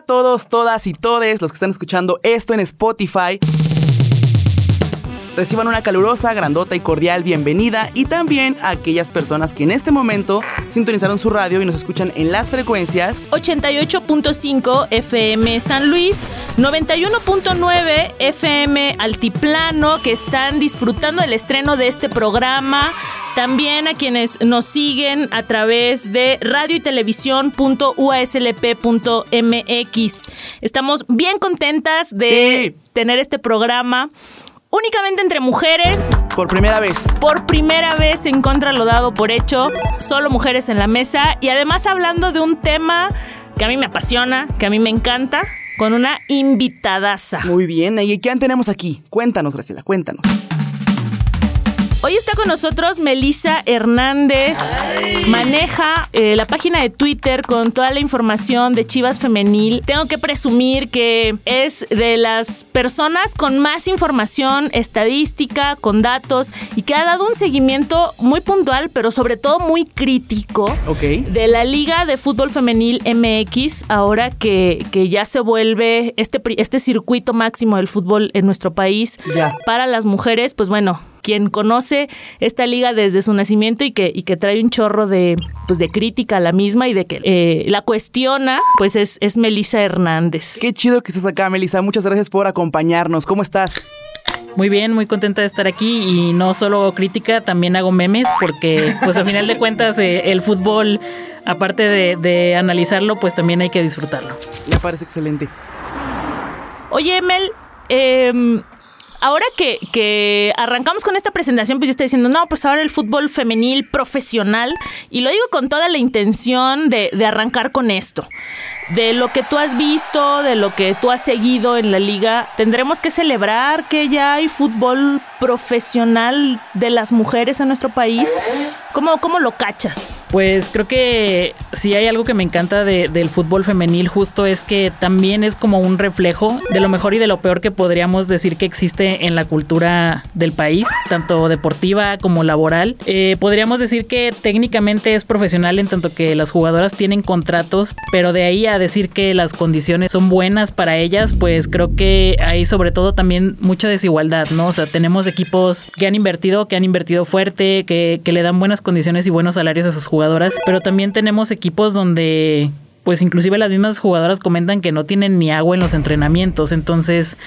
Todos, todas y todes los que están escuchando esto en Spotify. Reciban una calurosa, grandota y cordial bienvenida y también a aquellas personas que en este momento sintonizaron su radio y nos escuchan en las frecuencias 88.5 FM San Luis, 91.9 FM Altiplano, que están disfrutando del estreno de este programa. También a quienes nos siguen a través de radio y televisión.uaslp.mx. Estamos bien contentas de tener este programa únicamente entre mujeres. Por primera vez. Por primera vez en contra lo dado por hecho. Solo mujeres en la mesa. Y además hablando de un tema que a mí me apasiona, que a mí me encanta, con una invitadaza. Muy bien. ¿Y quién tenemos aquí? Cuéntanos, Graciela, cuéntanos. Hoy está con nosotros Melisa Hernández. Maneja eh, la página de Twitter con toda la información de Chivas Femenil. Tengo que presumir que es de las personas con más información estadística, con datos y que ha dado un seguimiento muy puntual, pero sobre todo muy crítico de la Liga de Fútbol Femenil MX, ahora que, que ya se vuelve este, este circuito máximo del fútbol en nuestro país para las mujeres. Pues bueno, quien conoce esta liga desde su nacimiento y que, y que trae un chorro de, pues de crítica a la misma y de que eh, la cuestiona, pues es, es Melisa Hernández. Qué chido que estés acá, Melisa. Muchas gracias por acompañarnos. ¿Cómo estás? Muy bien, muy contenta de estar aquí y no solo crítica, también hago memes porque pues a final de cuentas eh, el fútbol, aparte de, de, analizarlo, pues también hay que disfrutarlo. Me parece excelente. Oye, Mel, eh, ahora que, arrancamos con esta presentación, pues yo estoy diciendo, no, pues ahora el fútbol femenil profesional, y lo digo con toda la intención de, de arrancar con esto. De lo que tú has visto, de lo que tú has seguido en la liga, tendremos que celebrar que ya hay fútbol profesional de las mujeres en nuestro país. ¿Cómo, cómo lo cachas? Pues creo que si hay algo que me encanta del fútbol femenil justo es que también es como un reflejo de lo mejor y de lo peor que podríamos decir que existe en la cultura del país, tanto deportiva como laboral. Eh, podríamos decir que técnicamente es profesional en tanto que las jugadoras tienen contratos, pero de ahí a decir que las condiciones son buenas para ellas, pues creo que hay sobre todo también mucha desigualdad, ¿no? O sea, tenemos equipos que han invertido, que han invertido fuerte, que, que le dan buenas condiciones y buenos salarios a sus jugadoras, pero también tenemos equipos donde pues inclusive las mismas jugadoras comentan que no tienen ni agua en los entrenamientos, entonces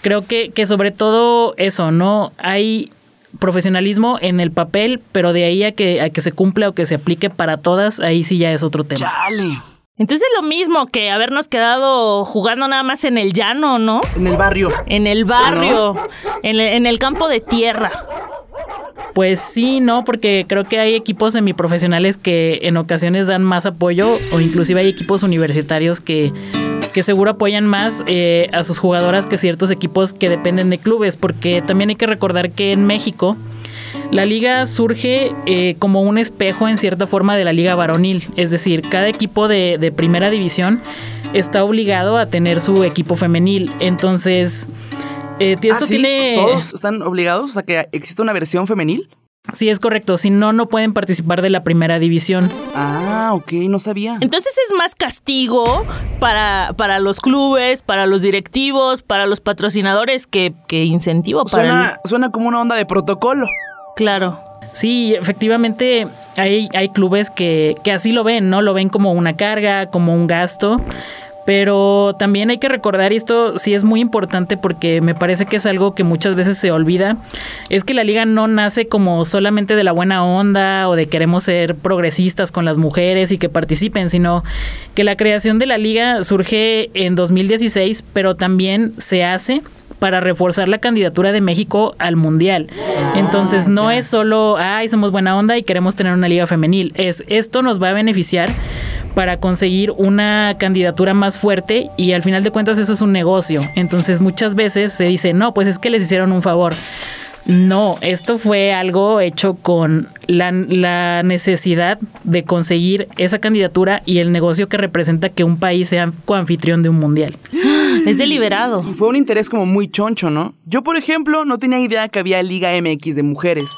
creo que, que sobre todo eso, ¿no? Hay profesionalismo en el papel, pero de ahí a que, a que se cumpla o que se aplique para todas, ahí sí ya es otro tema. Chale. Entonces es lo mismo que habernos quedado jugando nada más en el llano, ¿no? En el barrio. En el barrio, en, el, en el campo de tierra. Pues sí, no, porque creo que hay equipos semiprofesionales que en ocasiones dan más apoyo o inclusive hay equipos universitarios que, que seguro apoyan más eh, a sus jugadoras que ciertos equipos que dependen de clubes, porque también hay que recordar que en México la liga surge eh, como un espejo en cierta forma de la liga varonil, es decir, cada equipo de, de primera división está obligado a tener su equipo femenil, entonces eh, ¿Ah, sí? tiene... ¿Todos están obligados a que exista una versión femenil? Sí, es correcto. Si no, no pueden participar de la primera división. Ah, ok, no sabía. Entonces es más castigo para, para los clubes, para los directivos, para los patrocinadores que, que incentivo para. Suena, suena como una onda de protocolo. Claro. Sí, efectivamente hay, hay clubes que, que así lo ven, ¿no? Lo ven como una carga, como un gasto. Pero también hay que recordar, y esto sí es muy importante porque me parece que es algo que muchas veces se olvida, es que la liga no nace como solamente de la buena onda o de queremos ser progresistas con las mujeres y que participen, sino que la creación de la liga surge en 2016, pero también se hace para reforzar la candidatura de México al Mundial. Entonces no es solo, ay, somos buena onda y queremos tener una liga femenil, es esto nos va a beneficiar para conseguir una candidatura más fuerte y al final de cuentas eso es un negocio. Entonces muchas veces se dice, no, pues es que les hicieron un favor. No, esto fue algo hecho con la, la, necesidad de conseguir esa candidatura y el negocio que representa que un país sea coanfitrión de un mundial. Es deliberado. Y fue un interés como muy choncho, ¿no? Yo, por ejemplo, no tenía idea que había Liga MX de mujeres.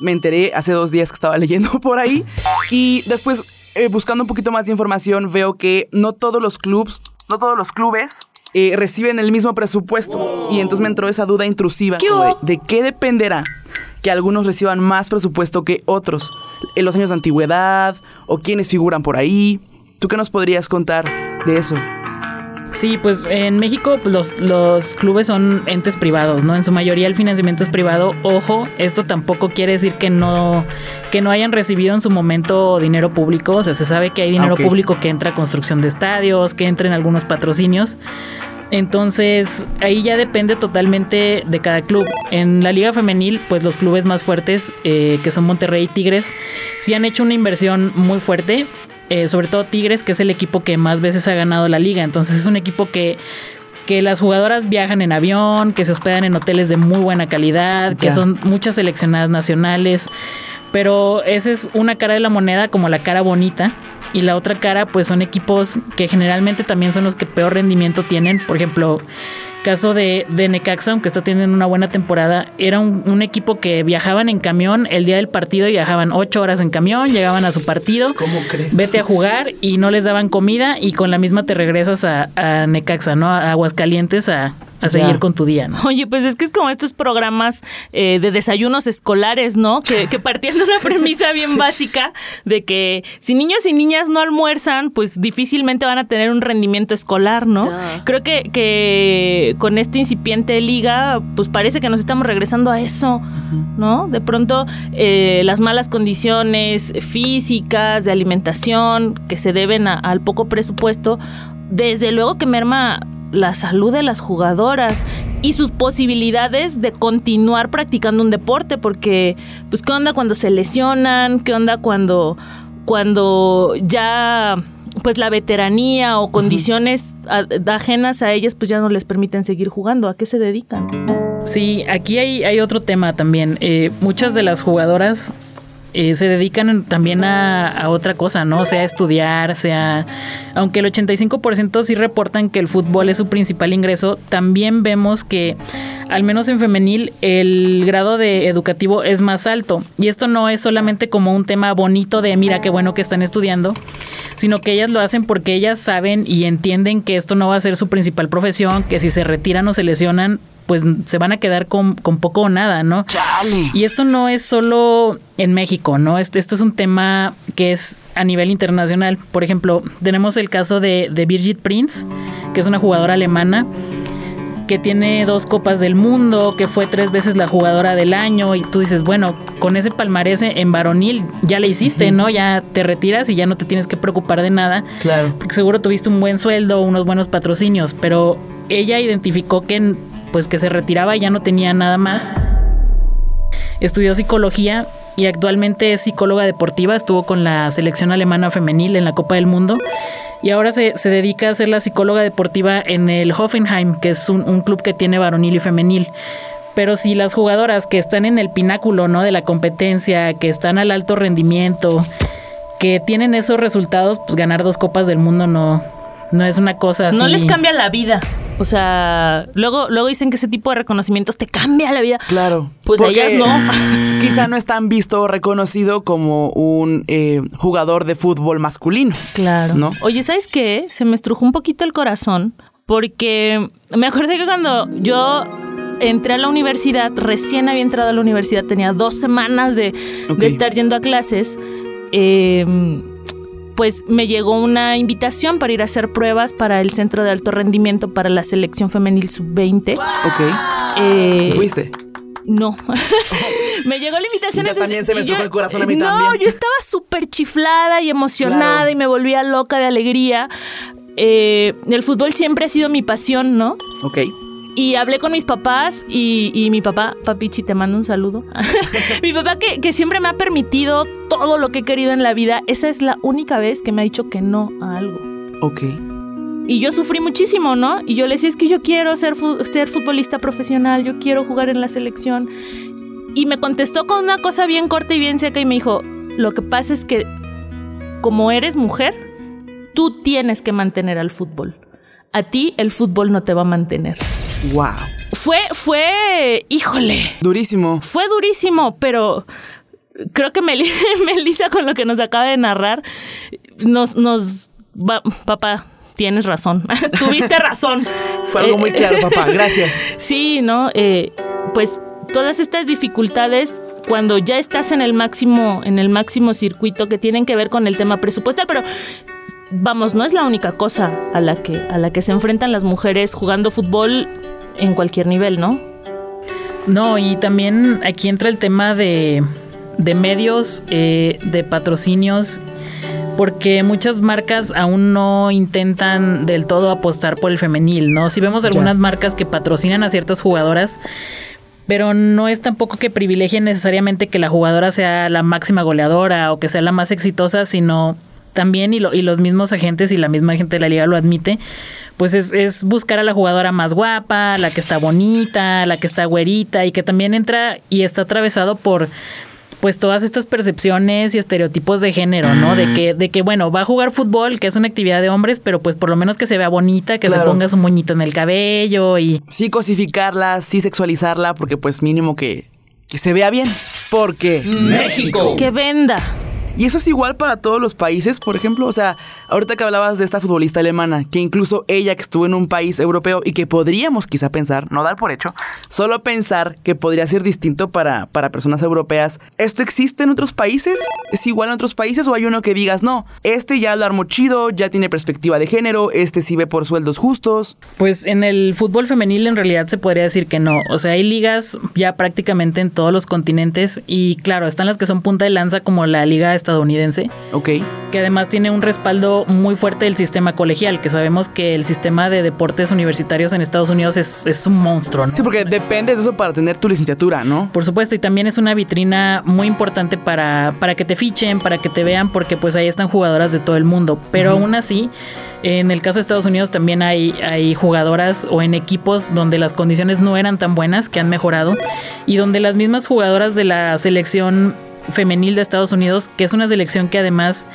Me enteré hace dos días que estaba leyendo por ahí y después eh, buscando un poquito más de información, veo que no todos los clubs no todos los clubes eh, reciben el mismo presupuesto. Y entonces me entró esa duda intrusiva ¿Qué como de, qué dependerá que algunos reciban más presupuesto que otros. En los años de antigüedad o quienes figuran por ahí. ¿Tú qué nos podrías contar de eso? Sí, pues en México pues, los, los clubes son entes privados, ¿no? En su mayoría el financiamiento es privado. Ojo, esto tampoco quiere decir que no, que no hayan recibido en su momento dinero público. O sea, se sabe que hay dinero ok. público que entra a construcción de estadios, que entra en algunos patrocinios. Entonces, ahí ya depende totalmente de cada club. En la liga femenil, pues los clubes más fuertes, eh, que son Monterrey y Tigres, sí han hecho una inversión muy fuerte. Eh, sobre todo Tigres, que es el equipo que más veces ha ganado la liga. Entonces es un equipo que, que las jugadoras viajan en avión, que se hospedan en hoteles de muy buena calidad, que son muchas seleccionadas nacionales. Pero esa es una cara de la moneda como la cara bonita. Y la otra cara, pues son equipos que generalmente también son los que peor rendimiento tienen. Por ejemplo, caso de, de Necaxa, aunque está teniendo una buena temporada, era un, un equipo que viajaban en camión el día del partido, viajaban ocho horas en camión, llegaban a su partido. ¿Cómo crees? Vete a jugar y no les daban comida y con la misma te regresas a, a Necaxa, ¿no? A Aguascalientes a, a seguir con tu día, ¿no? Oye, pues es que es como estos programas eh, de desayunos escolares, ¿no? Que, que partiendo de una premisa bien básica de que si niños y niñas no almuerzan, pues difícilmente van a tener un rendimiento escolar, ¿no? Duh. Creo que, que con esta incipiente liga, pues parece que nos estamos regresando a eso, ¿no? De pronto eh, las malas condiciones físicas, de alimentación, que se deben a- al poco presupuesto, desde luego que merma la salud de las jugadoras y sus posibilidades de continuar practicando un deporte, porque, pues, ¿qué onda cuando se lesionan? ¿Qué onda cuando, cuando ya, pues, la veteranía o condiciones ajenas a ellas, pues, ya no les permiten seguir jugando? ¿A qué se dedican? Sí, aquí hay, hay otro tema también. Eh, muchas de las jugadoras eh, se dedican también a, a otra cosa, ¿no? Sea estudiar, sea... Aunque el 85% sí reportan que el fútbol es su principal ingreso, también vemos que, al menos en femenil, el grado de educativo es más alto. Y esto no es solamente como un tema bonito de, mira, qué bueno que están estudiando, sino que ellas lo hacen porque ellas saben y entienden que esto no va a ser su principal profesión, que si se retiran o se lesionan, pues se van a quedar con, con poco o nada, ¿no? ¡Chale! Y esto no es solo en México, ¿no? Esto es un tema que es a nivel internacional. Por ejemplo, tenemos el caso de, de Birgit Prinz, que es una jugadora alemana que tiene dos copas del mundo, que fue tres veces la jugadora del año, y tú dices, bueno, con ese palmarés en varonil ya le hiciste, ¿no? Ya te retiras y ya no te tienes que preocupar de nada Claro. porque seguro tuviste un buen sueldo, unos buenos patrocinios, pero ella identificó que pues que se retiraba y ya no tenía nada más. Estudió psicología y actualmente es psicóloga deportiva, estuvo con la selección alemana femenil en la Copa del Mundo y ahora se, se dedica a ser la psicóloga deportiva en el Hoffenheim, que es un, un club que tiene varonil y femenil. Pero si las jugadoras que están en el pináculo ¿no? de la competencia, que están al alto rendimiento, que tienen esos resultados, pues ganar dos copas del mundo no, no es una cosa así. No les cambia la vida. O sea, luego, luego dicen que ese tipo de reconocimientos te cambia la vida. Claro. Pues ellas no. Quizá no es tan visto o reconocido como un eh, jugador de fútbol masculino. Claro. ¿No? Oye, ¿sabes qué? Se me estrujó un poquito el corazón porque me acordé que cuando yo entré a la universidad, recién había entrado a la universidad, tenía dos semanas de, de estar yendo a clases, eh, pues me llegó una invitación para ir a hacer pruebas para el Centro de Alto Rendimiento para la Selección Femenil Sub-20. Ok. Eh, ¿Fuiste? No. me llegó la invitación. Ya entonces, también se me yo- el corazón a mí no, también. yo estaba súper chiflada y emocionada Claro. y me volvía loca de alegría. Eh, el fútbol siempre ha sido mi pasión, ¿no? Ok. Y hablé con mis papás y, y mi papá, papichi, te mando un saludo. mi papá que, que siempre me ha permitido todo lo que he querido en la vida, esa es la única vez que me ha dicho que no a algo. Ok. Y yo sufrí muchísimo, ¿no? Y yo le decía, es que yo quiero ser, fu- ser futbolista profesional, yo quiero jugar en la selección. Y me contestó con una cosa bien corta y bien seca y me dijo, lo que pasa es que como eres mujer, tú tienes que mantener al fútbol. A ti el fútbol no te va a mantener. Wow. Fue, fue, híjole, Durísimo. fue durísimo, pero creo que Meli- Melissa con lo que nos acaba de narrar, nos, nos, va- papá, tienes razón. Tuviste razón. Fue algo muy Eh, claro, papá. Gracias. Sí, ¿no? Eh, pues todas estas dificultades cuando ya estás en el máximo, en el máximo circuito que tienen que ver con el tema presupuestal, pero vamos, no es la única cosa a la que, a la que se enfrentan las mujeres jugando fútbol en cualquier nivel, ¿no? No, y también aquí entra el tema de, de medios, eh, de patrocinios, porque muchas marcas aún no intentan del todo apostar por el femenil, ¿no? Si vemos algunas marcas que patrocinan a ciertas jugadoras, pero no es tampoco que privilegien necesariamente que la jugadora sea la máxima goleadora o que sea la más exitosa, sino también, y, lo- y los mismos agentes y la misma gente de la liga lo admite, pues es, es buscar a la jugadora más guapa, la que está bonita, la que está güerita y que también entra y está atravesado por pues todas estas percepciones y estereotipos de género, ¿no? De que, de que, bueno, va a jugar fútbol, que es una actividad de hombres, pero pues por lo menos que se vea bonita, que se Claro. ponga su moñito en el cabello y Sí cosificarla, sí sexualizarla, porque pues mínimo que, que se vea bien. Porque... México. Que venda. Y eso es igual para todos los países, por ejemplo. O sea, ahorita que hablabas de esta futbolista alemana, que incluso ella que estuvo en un país europeo y que podríamos quizá pensar, no dar por hecho, solo pensar que podría ser distinto para, para personas europeas. ¿Esto existe en otros países? ¿Es igual en otros países? ¿O hay uno que digas, no, este ya lo armó chido, ya tiene perspectiva de género, este sí ve por sueldos justos? Pues en el fútbol femenil en realidad se podría decir que no. O sea, hay ligas ya prácticamente en todos los continentes y claro, están las que son punta de lanza como la liga estadounidense, Ok. que además tiene un respaldo muy fuerte del sistema colegial, que sabemos que el sistema de deportes universitarios en Estados Unidos es, es un monstruo. ¿no? Sí, porque depende de eso para tener tu licenciatura, ¿no? Por supuesto, y también es una vitrina muy importante para, para que te fichen, para que te vean, porque pues ahí están jugadoras de todo el mundo. Pero aún así, en el caso de Estados Unidos también hay, hay jugadoras o en equipos donde las condiciones no eran tan buenas, que han mejorado, y donde las mismas jugadoras de la selección femenil de Estados Unidos, que es una selección que además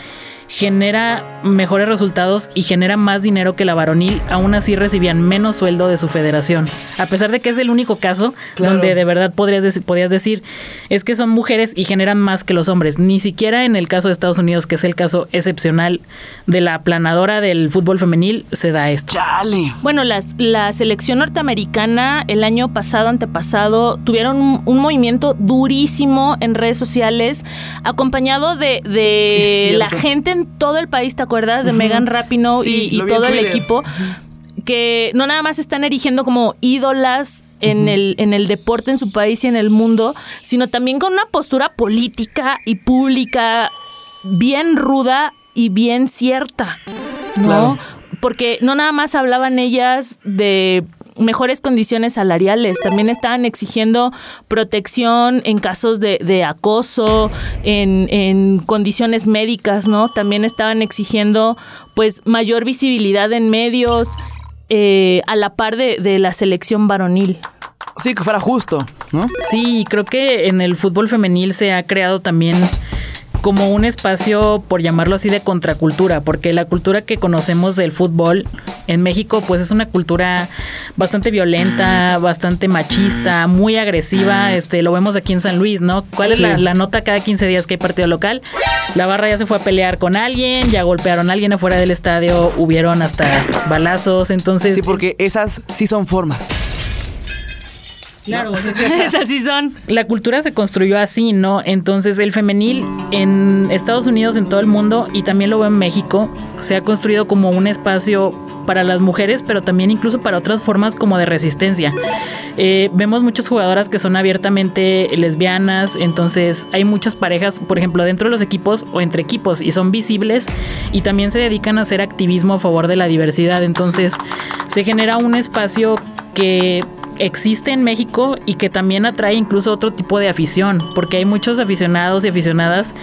genera mejores resultados y genera más dinero que la varonil, aún así recibían menos sueldo de su federación. A pesar de que es el único caso Claro. donde de verdad podrías dec- podías decir es que son mujeres y generan más que los hombres. Ni siquiera en el caso de Estados Unidos, que es el caso excepcional de la planadora del fútbol femenil, se da esto. Chale. Bueno, las- la selección norteamericana el año pasado, antepasado, tuvieron un, un movimiento durísimo en redes sociales, acompañado de, la gente en todo el país, ¿te acuerdas? De Megan Rapinoe Sí, y, todo el equipo. Que no nada más están erigiendo como ídolas en, el, en el deporte en su país y en el mundo, sino también con una postura política y pública bien ruda y bien cierta, ¿no? Claro. Porque no nada más hablaban ellas de mejores condiciones salariales, también estaban exigiendo protección en casos de, de acoso, en, en condiciones médicas, ¿no? También estaban exigiendo pues mayor visibilidad en medios eh, a la par de, de la selección varonil. Sí, que fuera justo, ¿no? Sí, creo que en el fútbol femenil se ha creado también como un espacio, por llamarlo así, de contracultura, porque la cultura que conocemos del fútbol en México, pues es una cultura bastante violenta, bastante machista, muy agresiva. Este, lo vemos aquí en San Luis, ¿no? ¿Cuál es Sí. la, la nota cada 15 días que hay partido local? La barra ya se fue a pelear con alguien, ya golpearon a alguien afuera del estadio, hubieron hasta balazos, entonces. Sí, porque esas sí son formas. Claro, Esas sí son. la cultura se construyó así, ¿no? Entonces el femenil en Estados Unidos, en todo el mundo, y también lo veo en México, se ha construido como un espacio para las mujeres, pero también incluso para otras formas como de resistencia. Eh, vemos muchas jugadoras que son abiertamente lesbianas, entonces hay muchas parejas, por ejemplo, dentro de los equipos o entre equipos, y son visibles y también se dedican a hacer activismo a favor de la diversidad. Entonces se genera un espacio que existe en México y que también atrae incluso otro tipo de afición, porque hay muchos aficionados y aficionadas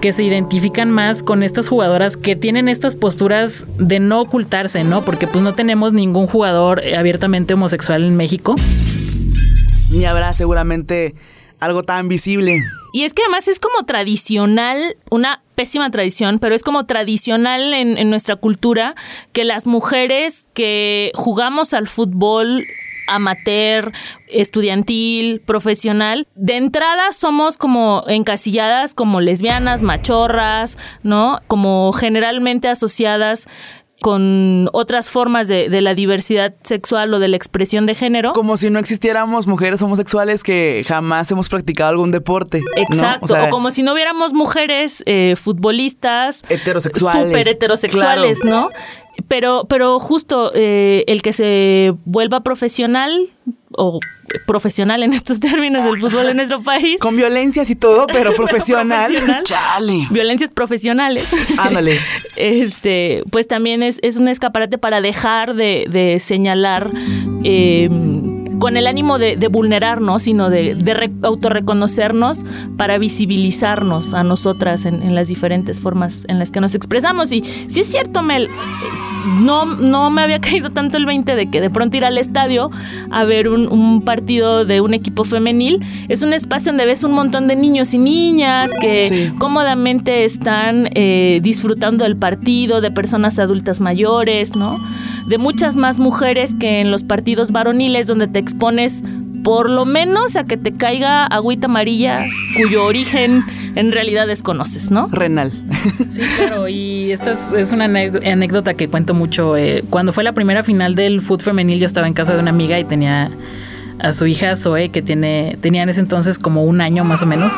que se identifican más con estas jugadoras que tienen estas posturas de no ocultarse, ¿no? Porque pues no tenemos ningún jugador eh, abiertamente homosexual en México. Ni habrá seguramente algo tan visible. Y es que además es como tradicional, una pésima tradición, pero es como tradicional en, en nuestra cultura que las mujeres que jugamos al fútbol amateur, estudiantil, profesional, de entrada somos como encasilladas como lesbianas, machorras, ¿no? Como generalmente asociadas con otras formas de, de, la diversidad sexual o de la expresión de género. Como si no existiéramos mujeres homosexuales que jamás hemos practicado algún deporte. Exacto, o, como si no hubiéramos mujeres eh, futbolistas heterosexuales. Súper heterosexuales, ¿no? Pero, pero justo eh, el que se vuelva profesional o profesional en estos términos del fútbol en nuestro país. Con violencias y todo, pero profesional. Chale. Violencias profesionales. Ándale. este, pues también es, es un escaparate para dejar de, de señalar eh, con el ánimo de, de vulnerarnos, sino de, de autorreconocernos para visibilizarnos a nosotras en, en, las diferentes formas en las que nos expresamos. Y si es cierto, Mel, no, no me había caído tanto el 20 de que de pronto ir al estadio a ver un, un, partido de un equipo femenil es un espacio donde ves un montón de niños y niñas que sí. cómodamente están eh, disfrutando del partido, de personas adultas mayores, ¿no? De muchas más mujeres que en los partidos varoniles donde te expones por lo menos a que te caiga agüita amarilla cuyo origen en realidad desconoces, ¿no? Renal. Sí, claro, y esta es, es una anécdota que cuento mucho. Eh, cuando fue la primera final del fútbol femenil, yo estaba en casa de una amiga y tenía a su hija Zoe, que tiene, tenía en ese entonces como un año más o menos,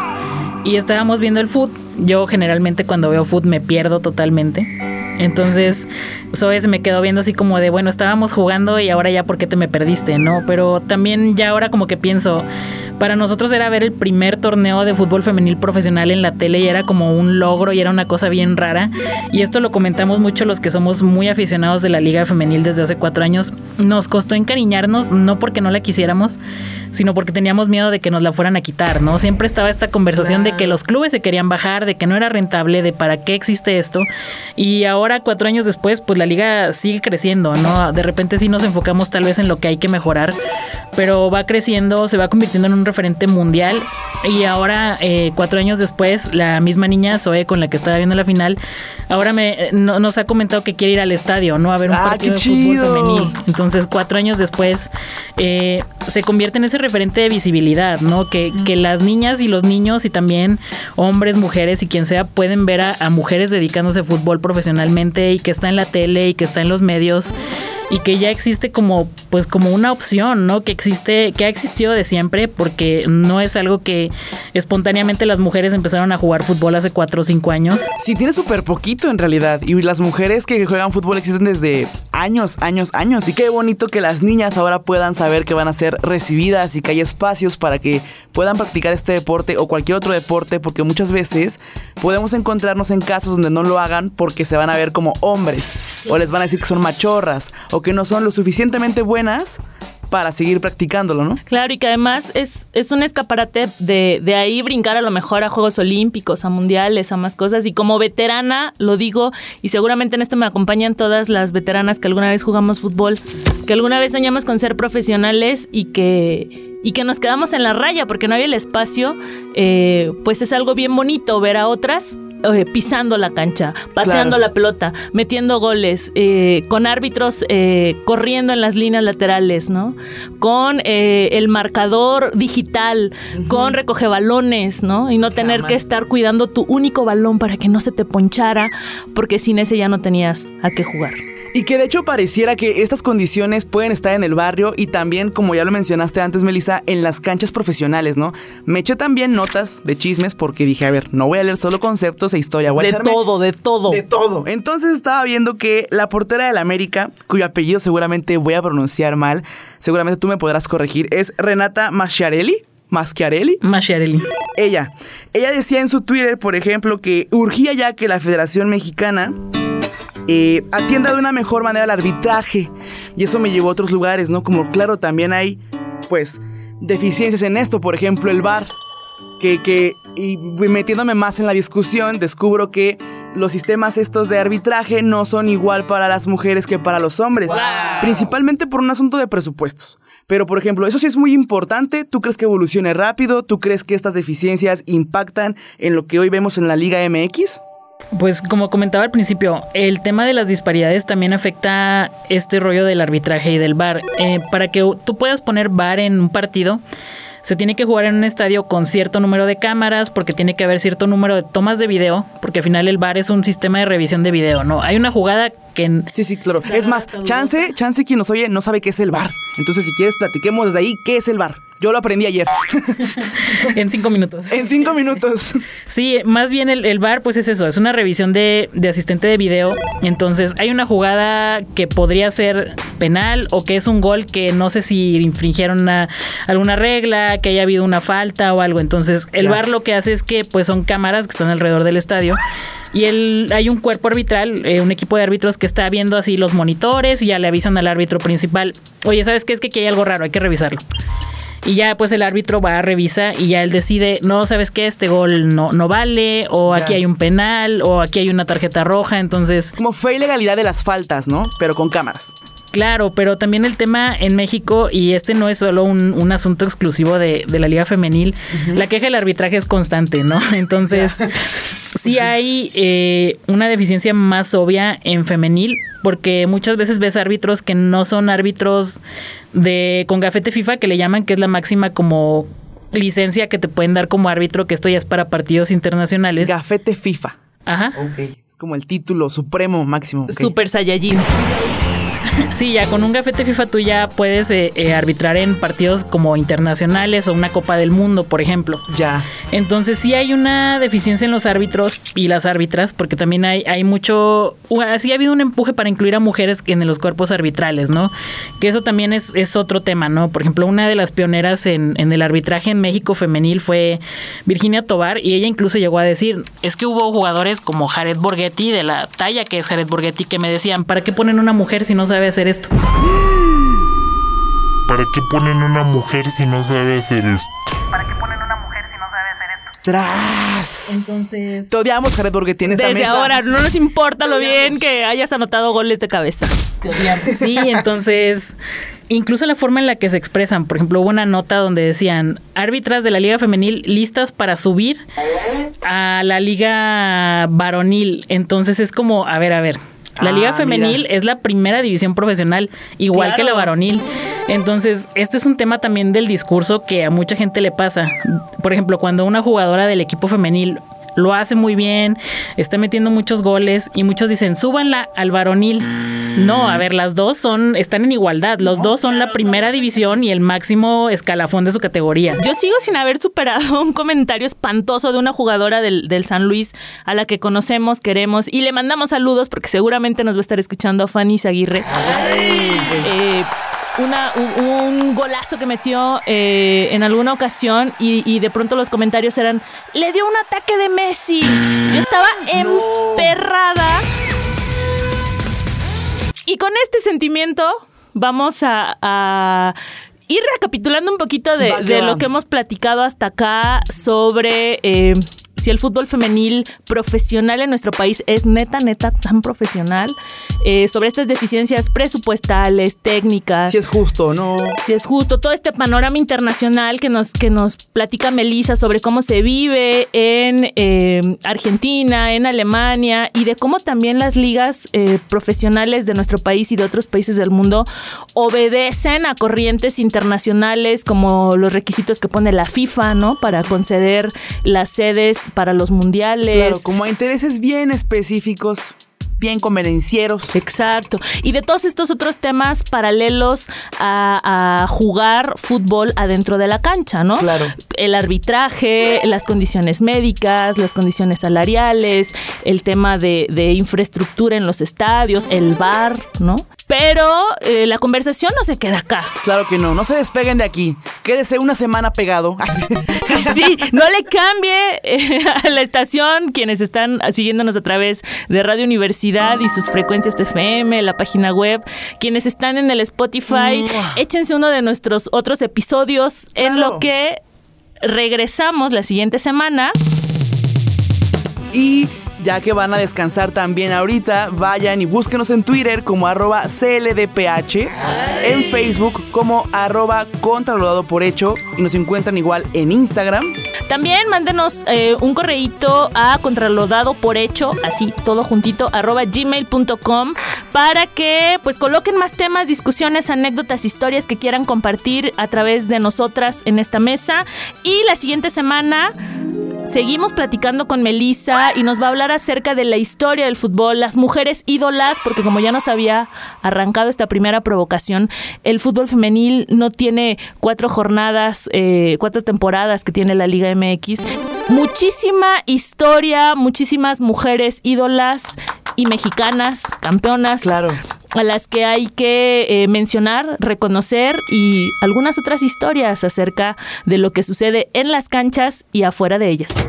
y estábamos viendo el fútbol. Yo generalmente cuando veo fútbol me pierdo totalmente. Entonces, Zoe se me quedó viendo así como de, bueno, estábamos jugando y ahora ya, ¿por qué te me perdiste? ¿No? Pero también ya ahora como que pienso, para nosotros era ver el primer torneo de fútbol femenil profesional en la tele y era como un logro y era una cosa bien rara. Y esto lo comentamos mucho los que somos muy aficionados de la liga femenil desde hace cuatro años. Nos costó encariñarnos, no porque no la quisiéramos, sino porque teníamos miedo de que nos la fueran a quitar, ¿no? Siempre estaba esta conversación de que los clubes se querían bajar, de que no era rentable, de para qué existe esto. Y ahora, cuatro años después, pues la liga sigue creciendo, ¿no? De repente sí nos enfocamos tal vez en lo que hay que mejorar, pero va creciendo, se va convirtiendo en un referente mundial. Y ahora, eh, cuatro años después, la misma niña Zoe con la que estaba viendo la final, ahora me no, nos ha comentado que quiere ir al estadio, ¿no? A ver un ah, partido de fútbol femenil. Entonces, cuatro años después, eh, se convierte en ese referente de visibilidad, ¿no? Que, que, las niñas y los niños y también hombres, mujeres y quien sea pueden ver a, a mujeres dedicándose a fútbol profesionalmente y que está en la tele y que está en los medios y que ya existe como pues como una opción, ¿no? Que existe que ha existido de siempre porque no es algo que espontáneamente las mujeres empezaron a jugar fútbol hace cuatro o cinco años. Sí, tiene súper poquito en realidad y las mujeres que juegan fútbol existen desde años, años, años y qué bonito que las niñas ahora puedan saber que van a ser recibidas y que hay espacios para que puedan practicar este deporte o cualquier otro deporte porque muchas veces podemos encontrarnos en casos donde no lo hagan porque se van a ver como hombres o les van a decir que son machorras o que no son lo suficientemente buenas para seguir practicándolo, ¿no? Claro, y que además es, es un escaparate de, de, ahí brincar a lo mejor a Juegos Olímpicos, a Mundiales, a más cosas. Y como veterana, lo digo, y seguramente en esto me acompañan todas las veteranas que alguna vez jugamos fútbol, que alguna vez soñamos con ser profesionales y que y que nos quedamos en la raya porque no había el espacio, eh, pues es algo bien bonito ver a otras eh, pisando la cancha, pateando claro. la pelota, metiendo goles, eh, con árbitros eh, corriendo en las líneas laterales, ¿no? Con el marcador digital, uh -huh. con recoge balones, ¿no? Y no tener Jamás. que estar cuidando tu único balón para que no se te ponchara, porque sin ese ya no tenías a qué jugar. Y que de hecho pareciera que estas condiciones pueden estar en el barrio y también, como ya lo mencionaste antes, Melissa, en las canchas profesionales, ¿no? Me eché también notas de chismes porque dije, a ver, no voy a leer solo conceptos e historia, voy de echarme todo, de todo. De todo. Entonces estaba viendo que la portera del América, cuyo apellido seguramente voy a pronunciar mal, seguramente tú me podrás corregir, es Renata Masciarelli. Maschiarelli. Maschiarelli. Ella. Ella decía en su Twitter, por ejemplo, que urgía ya que la Federación Mexicana eh, atienda de una mejor manera el arbitraje. Y eso me llevó a otros lugares, ¿no? Como claro, también hay, pues, deficiencias en esto. Por ejemplo, el bar. Que, que y metiéndome más en la discusión, descubro que los sistemas estos de arbitraje no son igual para las mujeres que para los hombres. Wow. Principalmente por un asunto de presupuestos. Pero, por ejemplo, eso sí es muy importante. ¿Tú crees que evolucione rápido? ¿Tú crees que estas deficiencias impactan en lo que hoy vemos en la Liga MX? Pues como comentaba al principio, el tema de las disparidades también afecta este rollo del arbitraje y del VAR. Eh, para que tú puedas poner VAR en un partido, se tiene que jugar en un estadio con cierto número de cámaras, porque tiene que haber cierto número de tomas de video, porque al final el VAR es un sistema de revisión de video, ¿no? Hay una jugada que... Sí, sí, claro. Es más, chance, chance quien nos oye no sabe qué es el bar. Entonces, si quieres, platiquemos desde ahí qué es el bar. Yo lo aprendí ayer. en cinco minutos. en cinco minutos. Sí, más bien el, el bar, pues es eso, es una revisión de, de, asistente de video. Entonces, hay una jugada que podría ser penal o que es un gol que no sé si infringieron una, alguna regla, que haya habido una falta o algo. Entonces, el bar lo que hace es que, pues, son cámaras que están alrededor del estadio y el, hay un cuerpo arbitral, eh, un equipo de árbitros que está viendo así los monitores y ya le avisan al árbitro principal, oye, ¿sabes qué? Es que aquí hay algo raro, hay que revisarlo. Y ya pues el árbitro va a revisa y ya él decide, no, ¿sabes qué? Este gol no, no vale, o aquí hay un penal, o aquí hay una tarjeta roja, entonces... Como fue ilegalidad de las faltas, ¿no? Pero con cámaras. Claro, pero también el tema en México, y este no es solo un, un asunto exclusivo de, de, la Liga Femenil, la queja del arbitraje es constante, ¿no? Entonces, sí hay eh, una deficiencia más obvia en femenil, porque muchas veces ves árbitros que no son árbitros de con gafete FIFA, que le llaman, que es la máxima como licencia que te pueden dar como árbitro, que esto ya es para partidos internacionales. Gafete FIFA. Ajá. Ok. Es como el título supremo máximo. Okay. Super Saiyajin. Sí, ya con un gafete FIFA tú ya puedes eh, eh, arbitrar en partidos como internacionales o una Copa del Mundo, por ejemplo. Ya. Entonces sí hay una deficiencia en los árbitros y las árbitras, porque también hay, hay mucho, sí ha habido un empuje para incluir a mujeres en los cuerpos arbitrales, ¿no? Que eso también es, es otro tema, ¿no? Por ejemplo, una de las pioneras en, en el arbitraje en México femenil fue Virginia Tobar y ella incluso llegó a decir, es que hubo jugadores como Jared Borghetti, de la talla que es Jared Borghetti, que me decían, ¿para qué ponen una mujer si no sabe hacer esto? ¿Para qué ponen una mujer si no sabe hacer esto? ¿Para qué ponen una mujer si no sabe hacer esto? ¡Tras! Entonces. Te odiamos, Jared, porque tienes esta Desde mesa. ahora, no nos importa lo bien que hayas anotado goles de cabeza. Sí, entonces. Incluso la forma en la que se expresan, por ejemplo, hubo una nota donde decían árbitras de la Liga Femenil listas para subir a la Liga Varonil. Entonces es como, a ver, a ver, la Ah, Liga Femenil mira. es la primera división profesional, igual Claro. que la varonil. Entonces, este es un tema también del discurso que a mucha gente le pasa. Por ejemplo, cuando una jugadora del equipo femenil lo hace muy bien, está metiendo muchos goles y muchos dicen, súbanla al varonil. No, a ver, las dos son, están en igualdad. Los dos son la primera división y el máximo escalafón de su categoría. Yo sigo sin haber superado un comentario espantoso de una jugadora del, del San Luis a la que conocemos, queremos y le mandamos saludos porque seguramente nos va a estar escuchando Fanny Aguirre. Eh, una, un, un golazo que metió eh, en alguna ocasión y, y de pronto los comentarios eran, le dio un ataque de Messi. Yo estaba emperrada. Y con este sentimiento vamos a, a ir recapitulando un poquito de, lo que hemos platicado hasta acá sobre eh, si el fútbol femenil profesional en nuestro país es neta, neta, tan profesional, eh, sobre estas deficiencias presupuestales, técnicas Si es justo, ¿no? si es justo, todo este panorama internacional que nos, que nos platica Melissa sobre cómo se vive en eh, Argentina, en Alemania y de cómo también las ligas eh, profesionales de nuestro país y de otros países del mundo obedecen a corrientes internacionales como los requisitos que pone la FIFA, ¿no? Para conceder las sedes para los mundiales. Claro, como a intereses bien específicos, bien convenencieros. Exacto. Y de todos estos otros temas paralelos a, a jugar fútbol adentro de la cancha, ¿no? Claro. El arbitraje, las condiciones médicas, las condiciones salariales, el tema de, de infraestructura en los estadios, el bar, ¿no? Pero eh, la conversación no se queda acá. Claro que no, no se despeguen de aquí. Quédese una semana pegado. Sí, no le cambie eh, a la estación quienes están siguiéndonos a través de Radio Universidad y sus frecuencias de FM, la página web, quienes están en el Spotify, échense uno de nuestros otros episodios en lo que regresamos la siguiente semana. Y ya que van a descansar también ahorita, vayan y búsquenos en Twitter como arroba CLDPH, en Facebook como arroba contralodado por hecho y nos encuentran igual en Instagram. También mándenos eh, un correíto a contralodado por hecho, así todo juntito, arroba gmail.com para que pues coloquen más temas, discusiones, anécdotas, historias que quieran compartir a través de nosotras en esta mesa. Y la siguiente semana Seguimos platicando con Melissa y nos va a hablar acerca de la historia del fútbol, las mujeres ídolas, porque como ya nos había arrancado esta primera provocación, el fútbol femenil no tiene cuatro jornadas, eh, cuatro temporadas que tiene la Liga MX. Muchísima historia, muchísimas mujeres ídolas y mexicanas, campeonas. Claro. A las que hay que eh, mencionar, reconocer y algunas otras historias acerca de lo que sucede en las canchas y afuera de ellas.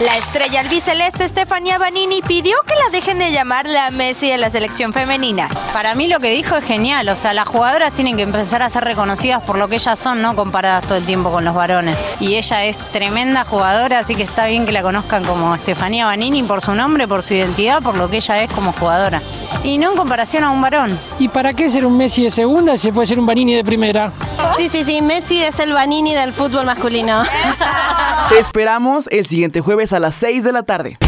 La estrella albiceleste Estefanía Banini pidió que la dejen de llamar la Messi de la selección femenina. Para mí lo que dijo es genial, o sea, las jugadoras tienen que empezar a ser reconocidas por lo que ellas son, no comparadas todo el tiempo con los varones. Y ella es tremenda jugadora, así que está bien que la conozcan como Estefanía Banini por su nombre, por su identidad, por lo que ella es como jugadora. Y no en comparación a un varón. ¿Y para qué ser un Messi de segunda si se puede ser un Banini de primera? Sí, sí, sí, Messi es el Banini del fútbol masculino. Te esperamos el siguiente jueves a las 6 de la tarde.